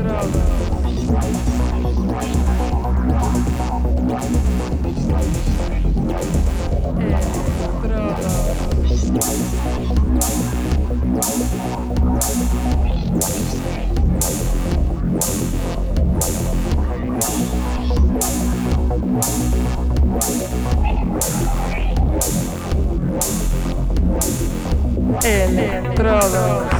Entrada. É, Electrodos.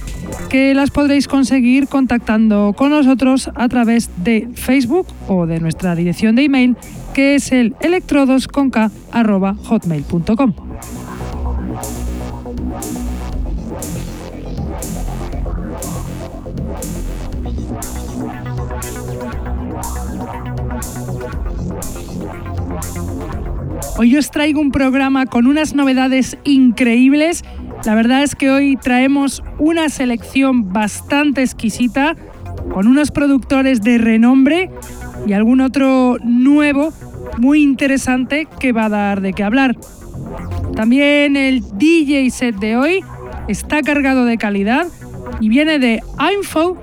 que las podréis conseguir contactando con nosotros a través de Facebook o de nuestra dirección de email que es el electrodosconk.hotmail.com. Hoy os traigo un programa con unas novedades increíbles la verdad es que hoy traemos una selección bastante exquisita con unos productores de renombre y algún otro nuevo muy interesante que va a dar de qué hablar. También el DJ set de hoy está cargado de calidad y viene de Info,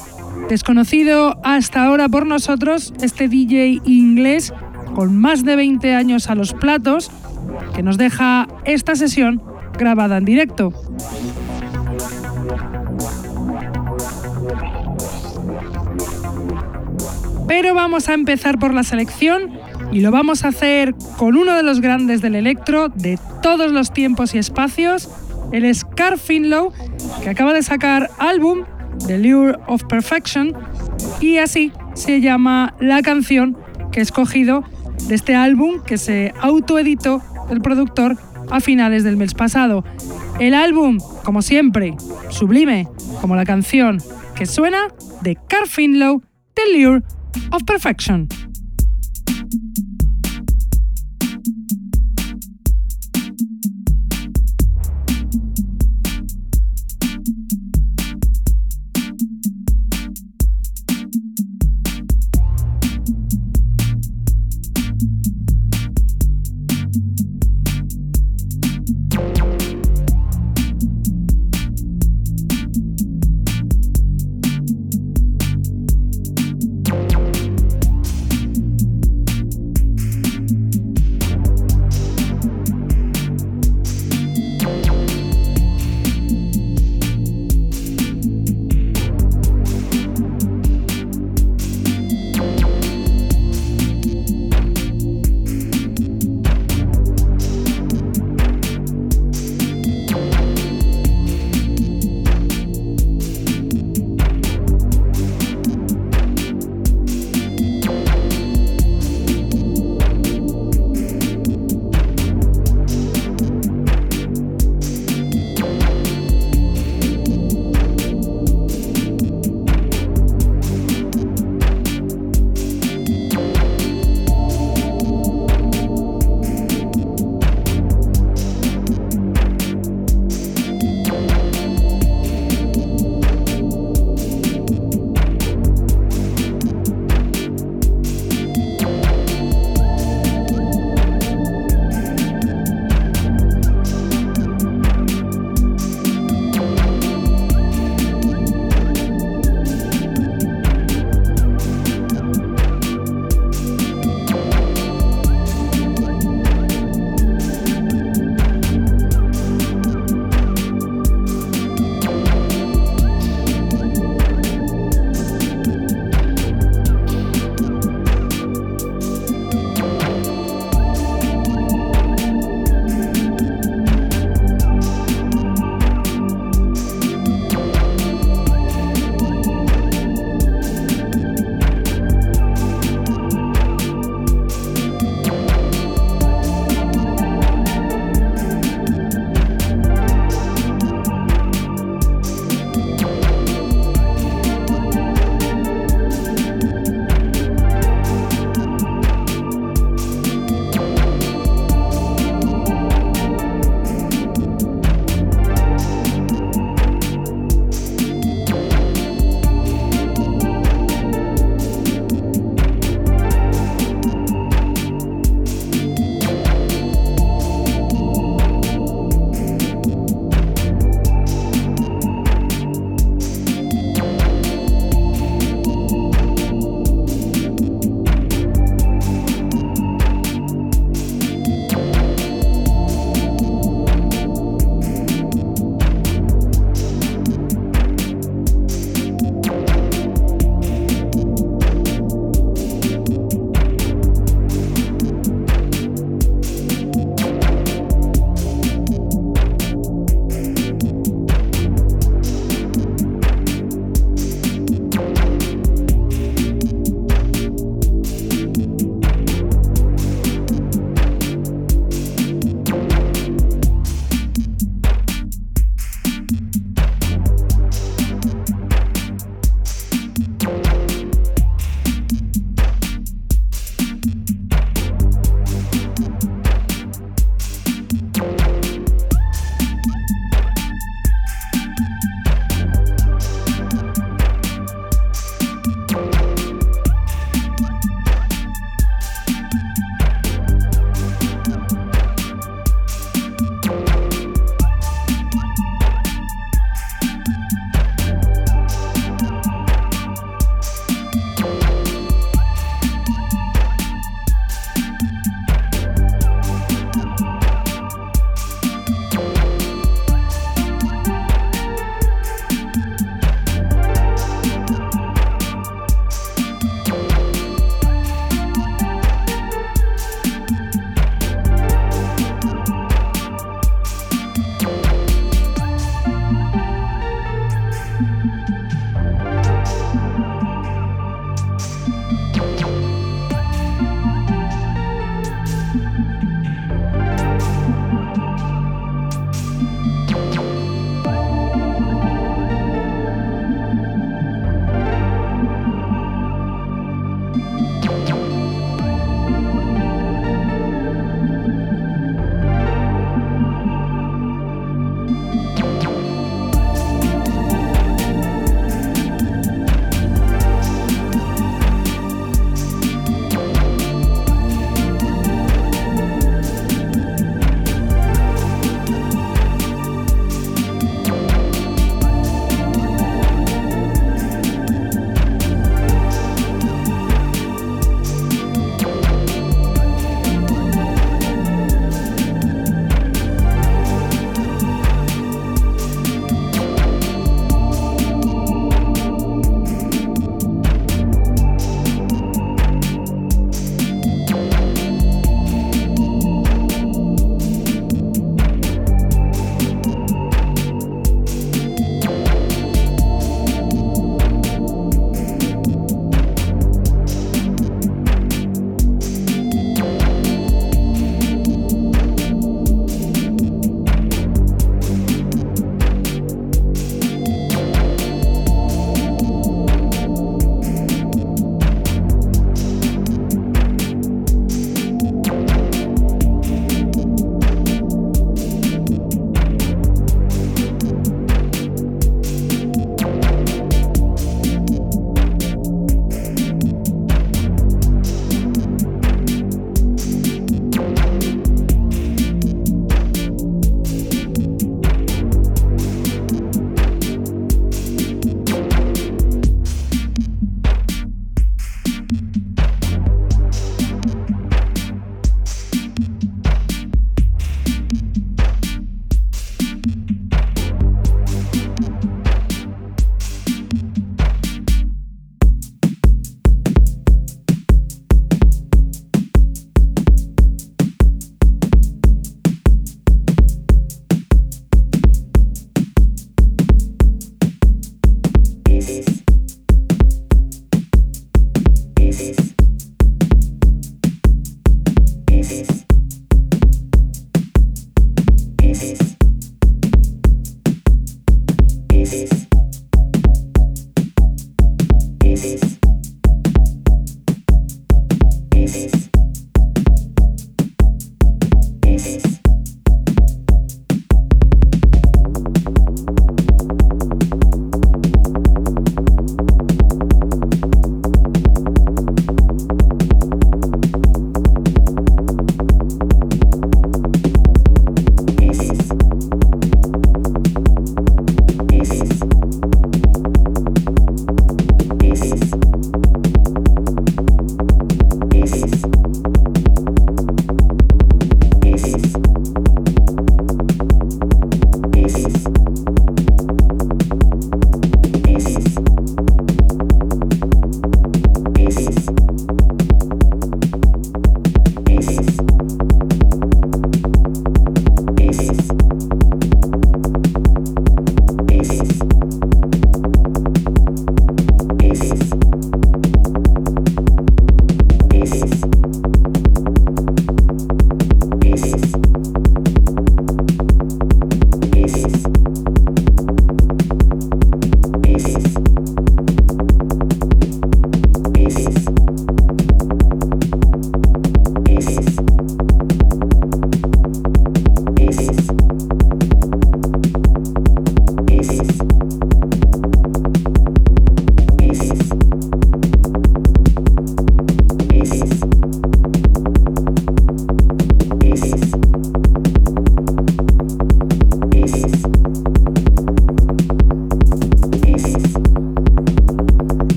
desconocido hasta ahora por nosotros, este DJ inglés con más de 20 años a los platos, que nos deja esta sesión grabada en directo. Pero vamos a empezar por la selección y lo vamos a hacer con uno de los grandes del electro de todos los tiempos y espacios, el Scar Finlow, que acaba de sacar álbum The Lure of Perfection y así se llama la canción que he escogido de este álbum que se autoeditó el productor a finales del mes pasado. El álbum, como siempre, sublime, como la canción que suena de Car Finlow, The Lure of Perfection.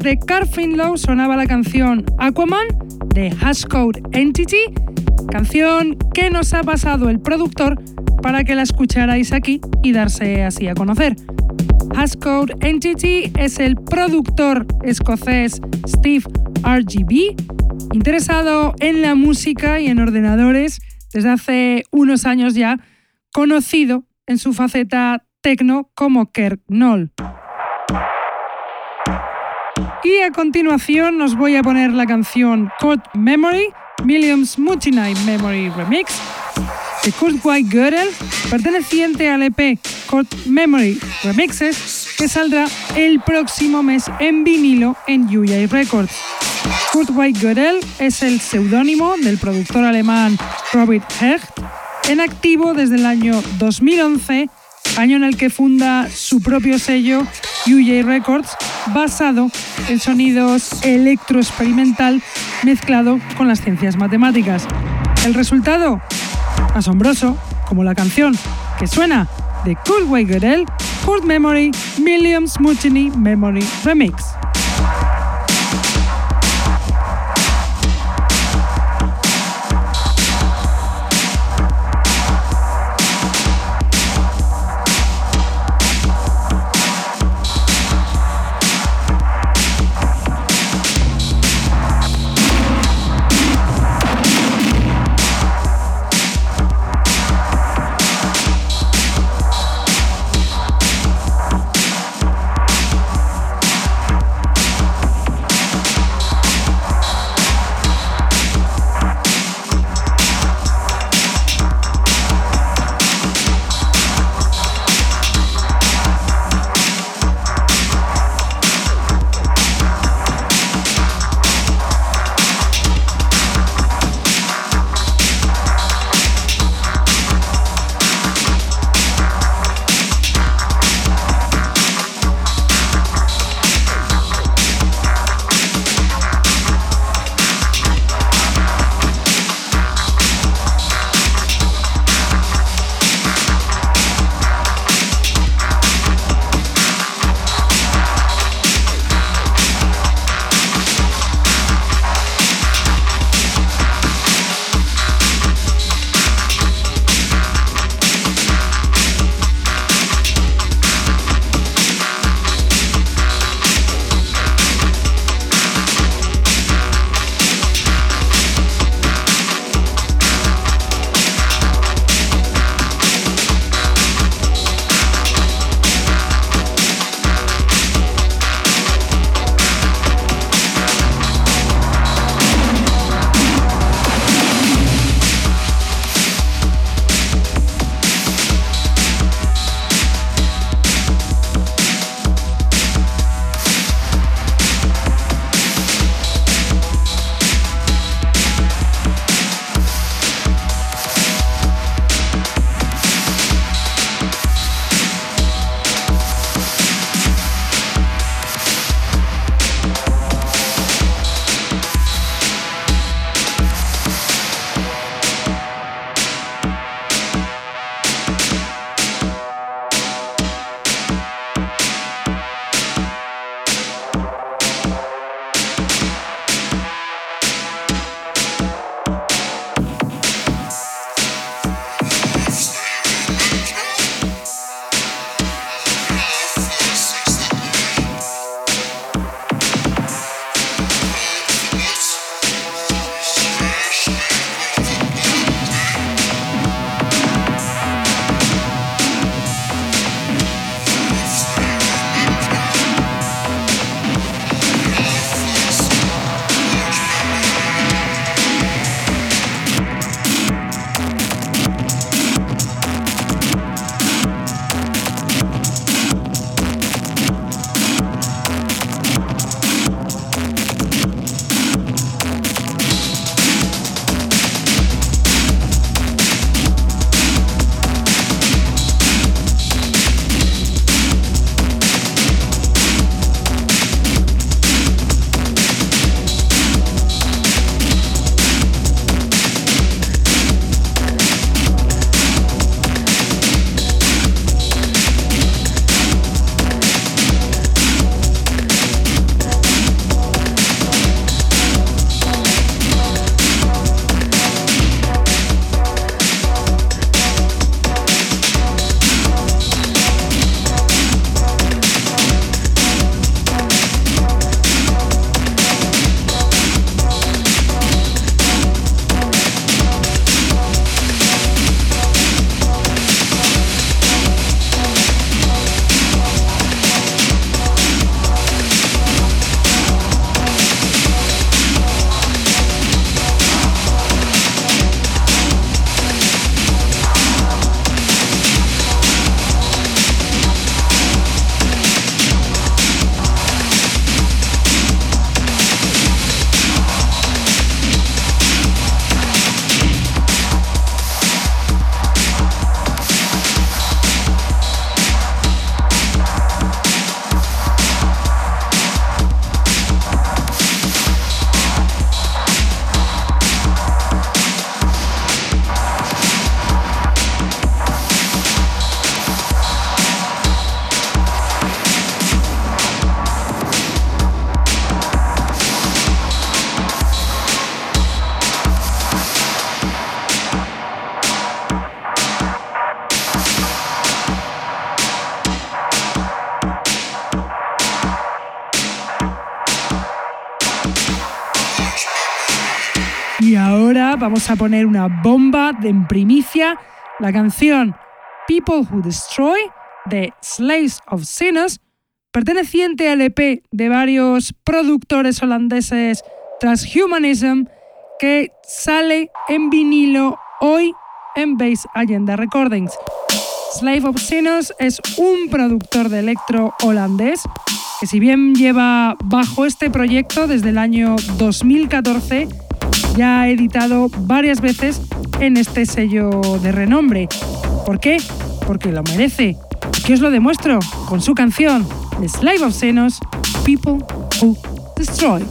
De Carfinlow sonaba la canción Aquaman de Hashcode Entity, canción que nos ha pasado el productor para que la escucharais aquí y darse así a conocer. Hashcode Entity es el productor escocés Steve RGB, interesado en la música y en ordenadores desde hace unos años ya, conocido en su faceta techno como Kirk Knoll. Y a continuación nos voy a poner la canción Code Memory, Williams Mutinite Memory Remix de Kurt White Gödel, perteneciente al EP Code Memory Remixes, que saldrá el próximo mes en vinilo en UJ Records. Kurt White Gödel es el seudónimo del productor alemán Robert Hecht, en activo desde el año 2011 año en el que funda su propio sello UJ Records, basado en sonidos electroexperimental mezclado con las ciencias matemáticas. El resultado, asombroso, como la canción que suena de Cool Way Girl, Kurt Memory, Williams Mutiny Memory Remix. A poner una bomba de primicia, la canción People Who Destroy de Slaves of Sinners, perteneciente al EP de varios productores holandeses Transhumanism, que sale en vinilo hoy en Base Agenda Recordings. Slave of Sinners es un productor de electro holandés que si bien lleva bajo este proyecto desde el año 2014, ya ha editado varias veces en este sello de renombre. ¿Por qué? Porque lo merece. ¿Qué os lo demuestro con su canción Slave of Sinners, People Who Destroy.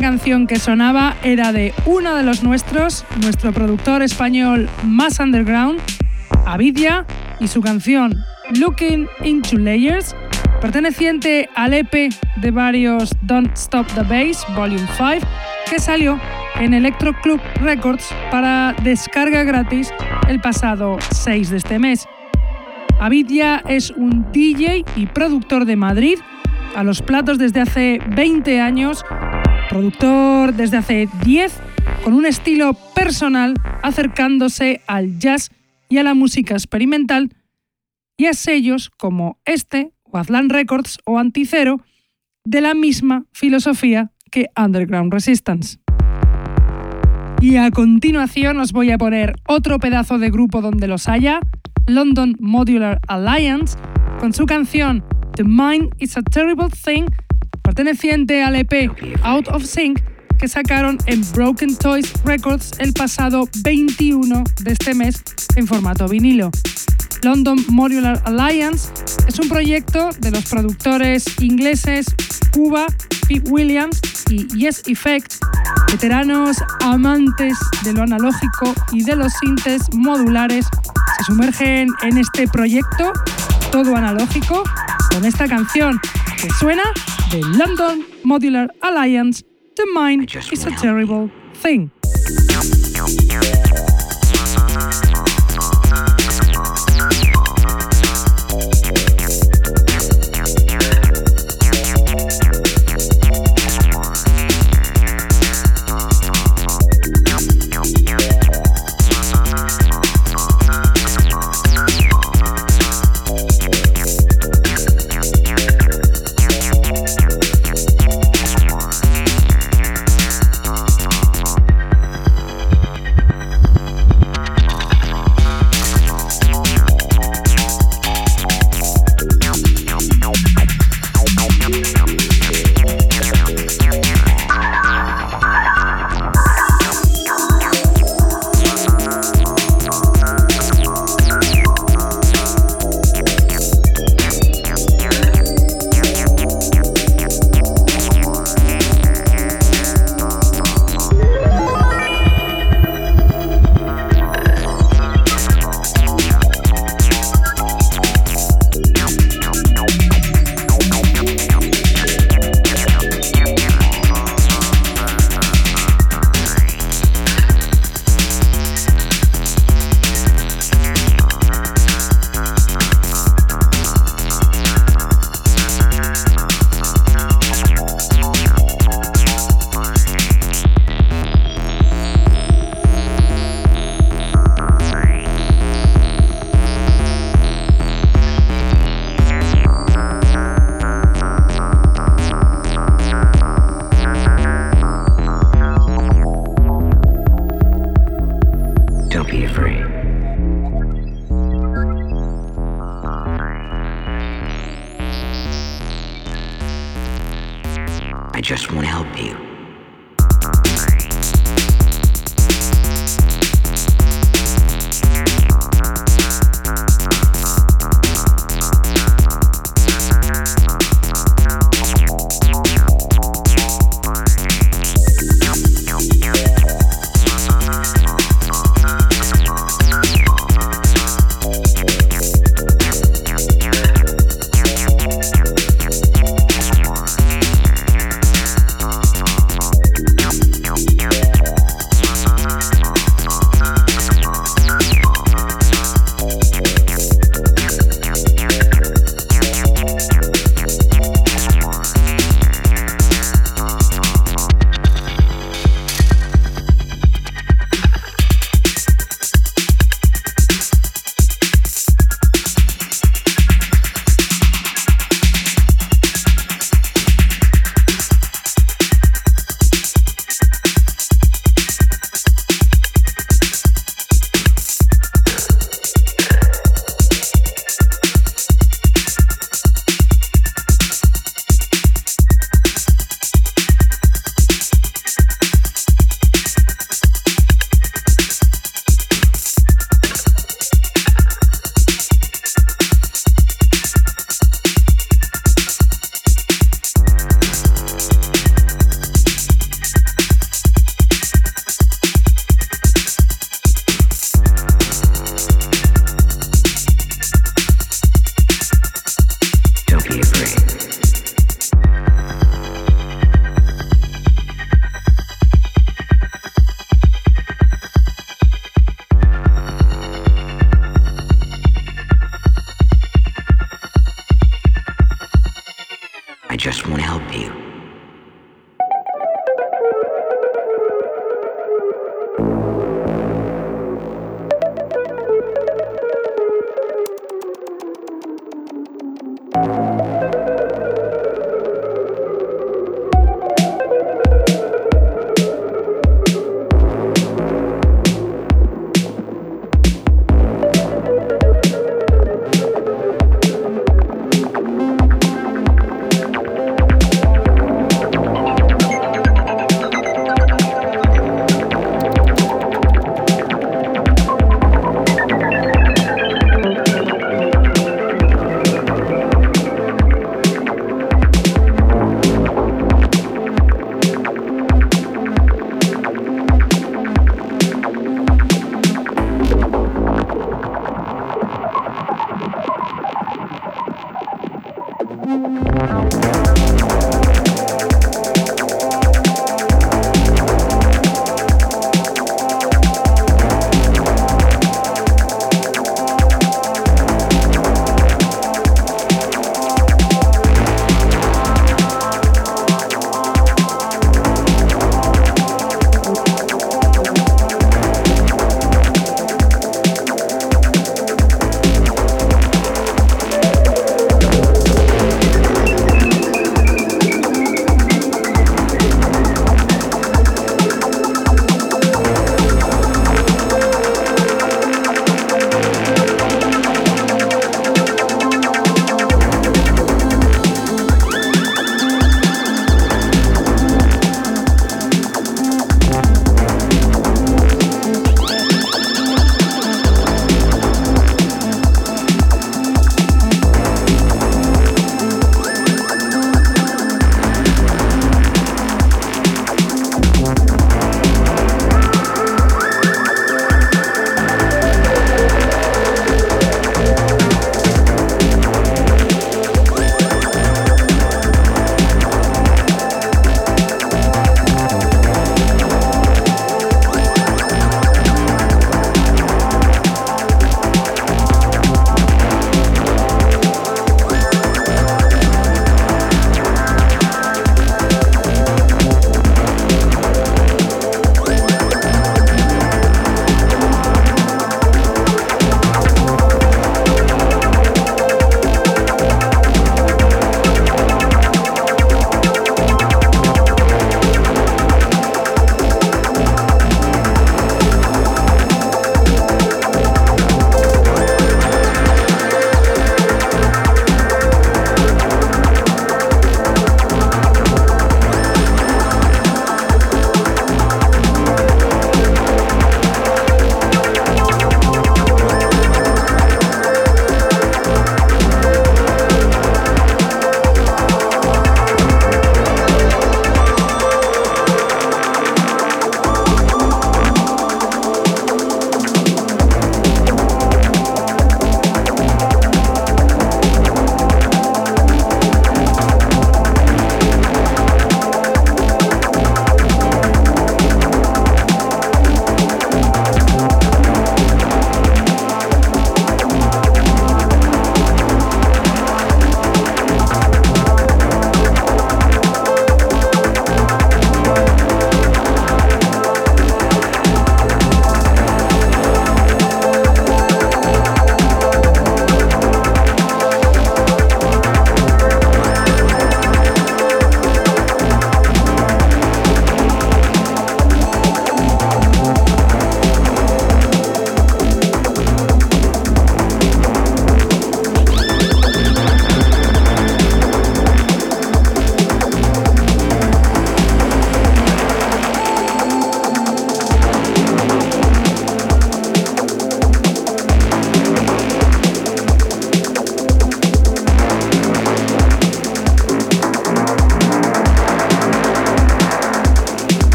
Canción que sonaba era de uno de los nuestros, nuestro productor español más underground, Avidia, y su canción Looking into Layers, perteneciente al EP de varios Don't Stop the Bass Volume 5, que salió en Electro Club Records para descarga gratis el pasado 6 de este mes. Avidia es un DJ y productor de Madrid, a los platos desde hace 20 años, productor desde hace 10, con un estilo personal acercándose al jazz y a la música experimental, y a sellos como este, o Records o Anticero, de la misma filosofía que Underground Resistance. Y a continuación os voy a poner otro pedazo de grupo donde los haya, London Modular Alliance, con su canción The Mind is a Terrible Thing, perteneciente al EP Out of Sync, que sacaron en Broken Toys Records el pasado 21 de este mes en formato vinilo. London Modular Alliance es un proyecto de los productores ingleses Cuba, Pete Williams y Yes Effect, veteranos amantes de lo analógico y de los sintes modulares, se sumergen en este proyecto todo analógico con esta canción que suena de London Modular Alliance, The Mind is a Terrible Thing.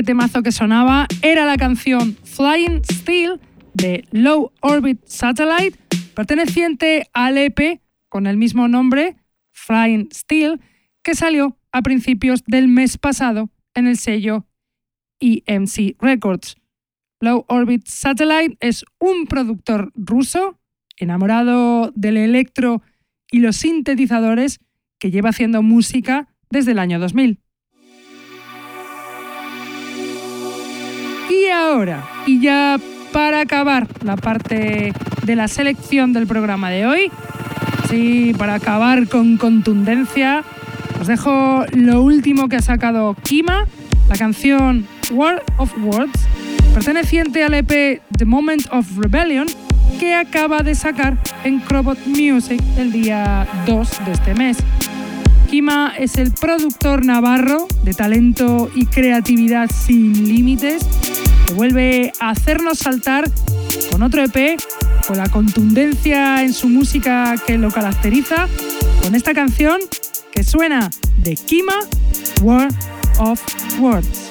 Este temazo que sonaba era la canción Flying Steel de Low Orbit Satellite, perteneciente al EP con el mismo nombre, Flying Steel, que salió a principios del mes pasado en el sello EMC Records. Low Orbit Satellite es un productor ruso enamorado del electro y los sintetizadores que lleva haciendo música desde el año 2000. Y ya para acabar la parte de la selección del programa de hoy, sí, para acabar con contundencia, os dejo lo último que ha sacado Kima, la canción World of Words, perteneciente al EP The Moment of Rebellion, que acaba de sacar en Crobot Music el día 2 de este mes. Kima es el productor navarro de talento y creatividad sin límites que vuelve a hacernos saltar con otro EP, con la contundencia en su música que lo caracteriza, con esta canción que suena de Kima, World of Words.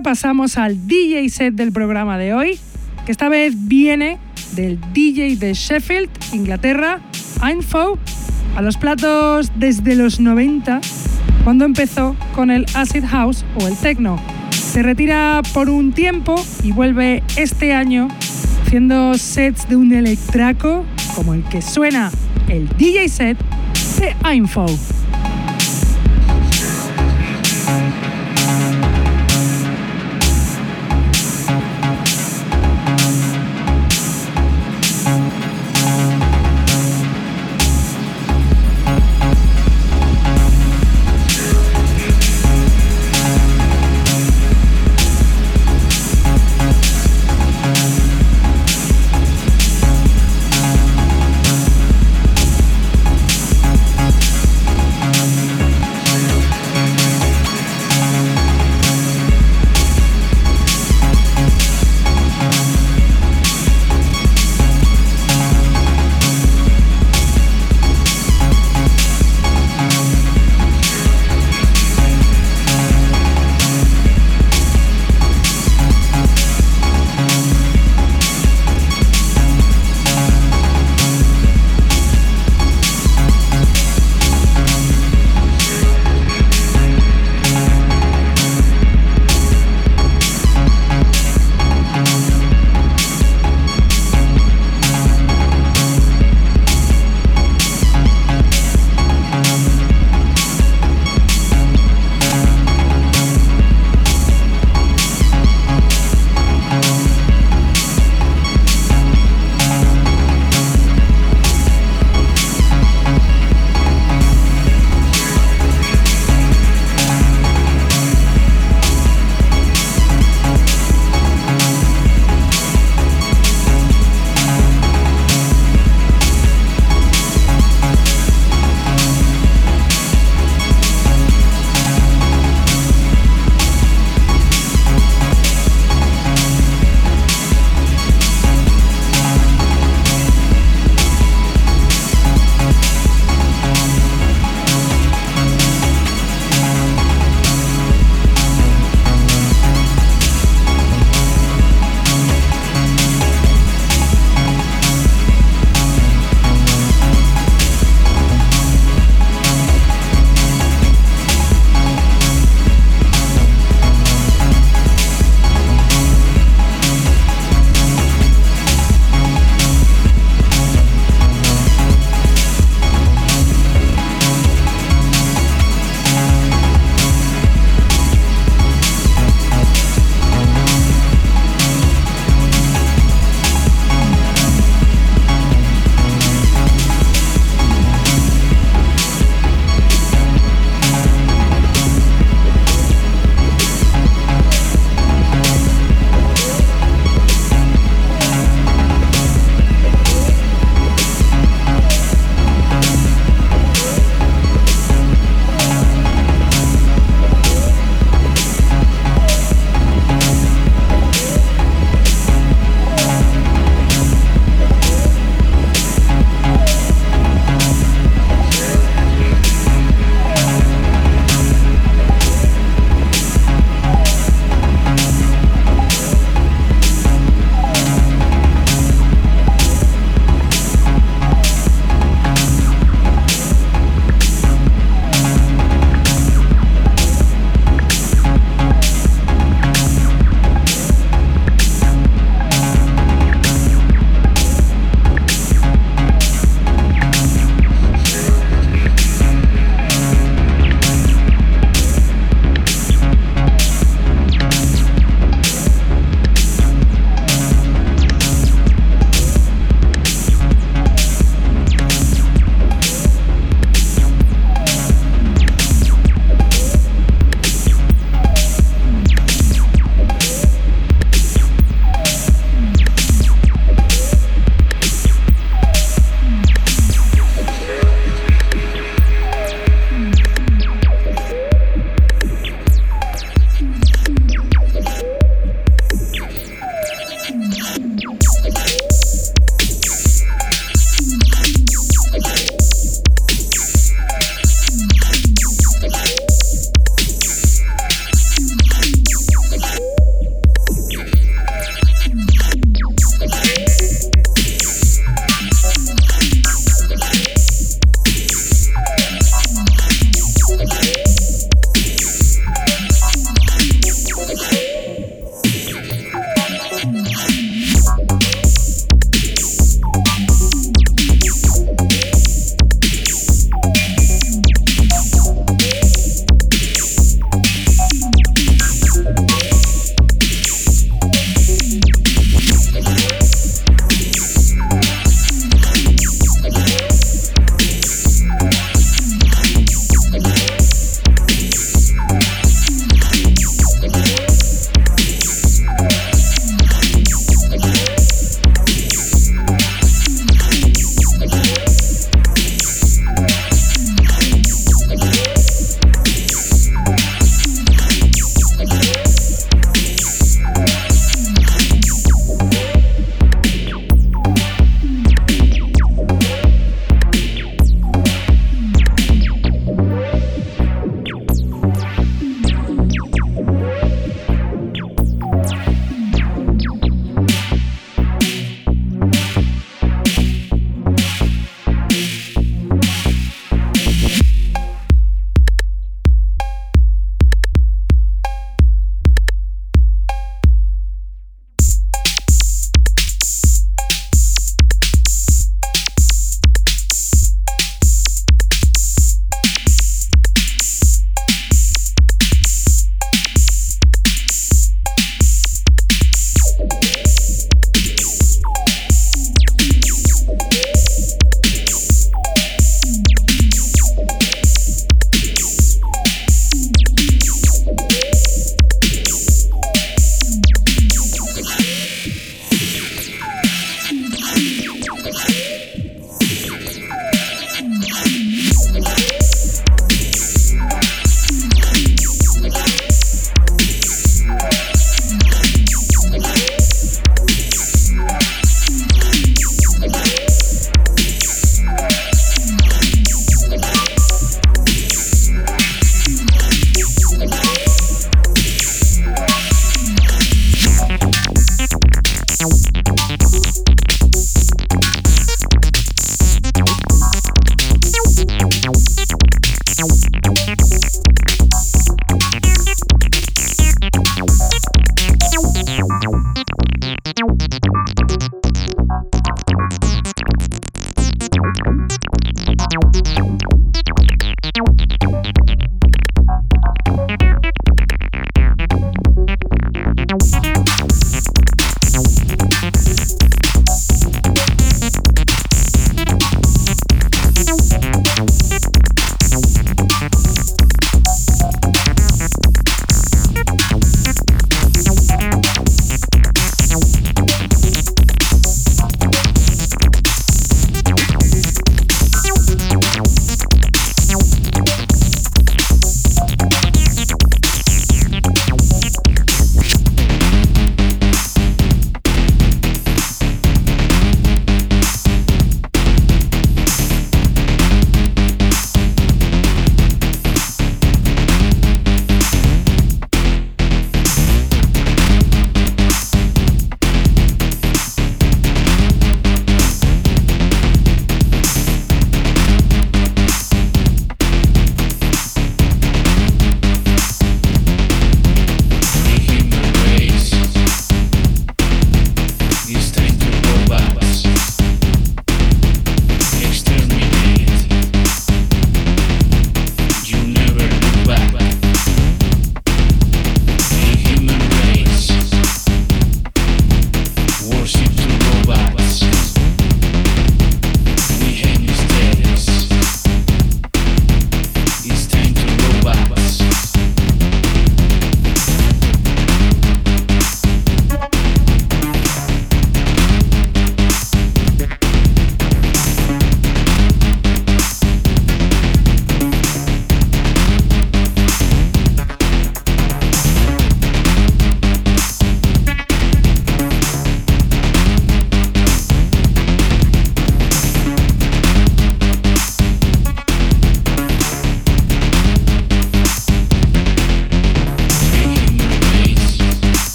Pasamos al DJ set del programa de hoy, que esta vez viene del DJ de Sheffield, Inglaterra, Info, a los platos desde los 90, cuando empezó con el acid house o el techno. Se retira por un tiempo y vuelve este año haciendo sets de un electraco como el que suena el DJ set de Info.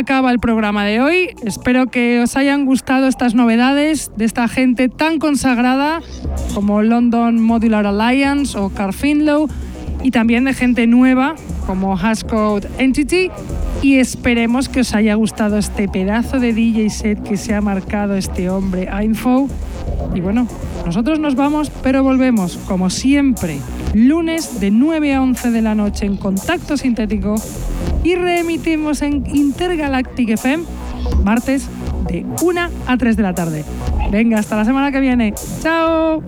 Acaba el programa de hoy. Espero que os hayan gustado estas novedades de esta gente tan consagrada como London Modular Alliance o Carl Finlow y también de gente nueva como Hashcode Entity. Y esperemos que os haya gustado este pedazo de DJ set que se ha marcado este hombre, Info. Y bueno, nosotros nos vamos, pero volvemos, como siempre, lunes de 9 a 11 de la noche en Contacto Sintético y reemitimos en Intergalactic FM martes de 1 a 3 de la tarde. Venga, hasta la semana que viene. ¡Chao!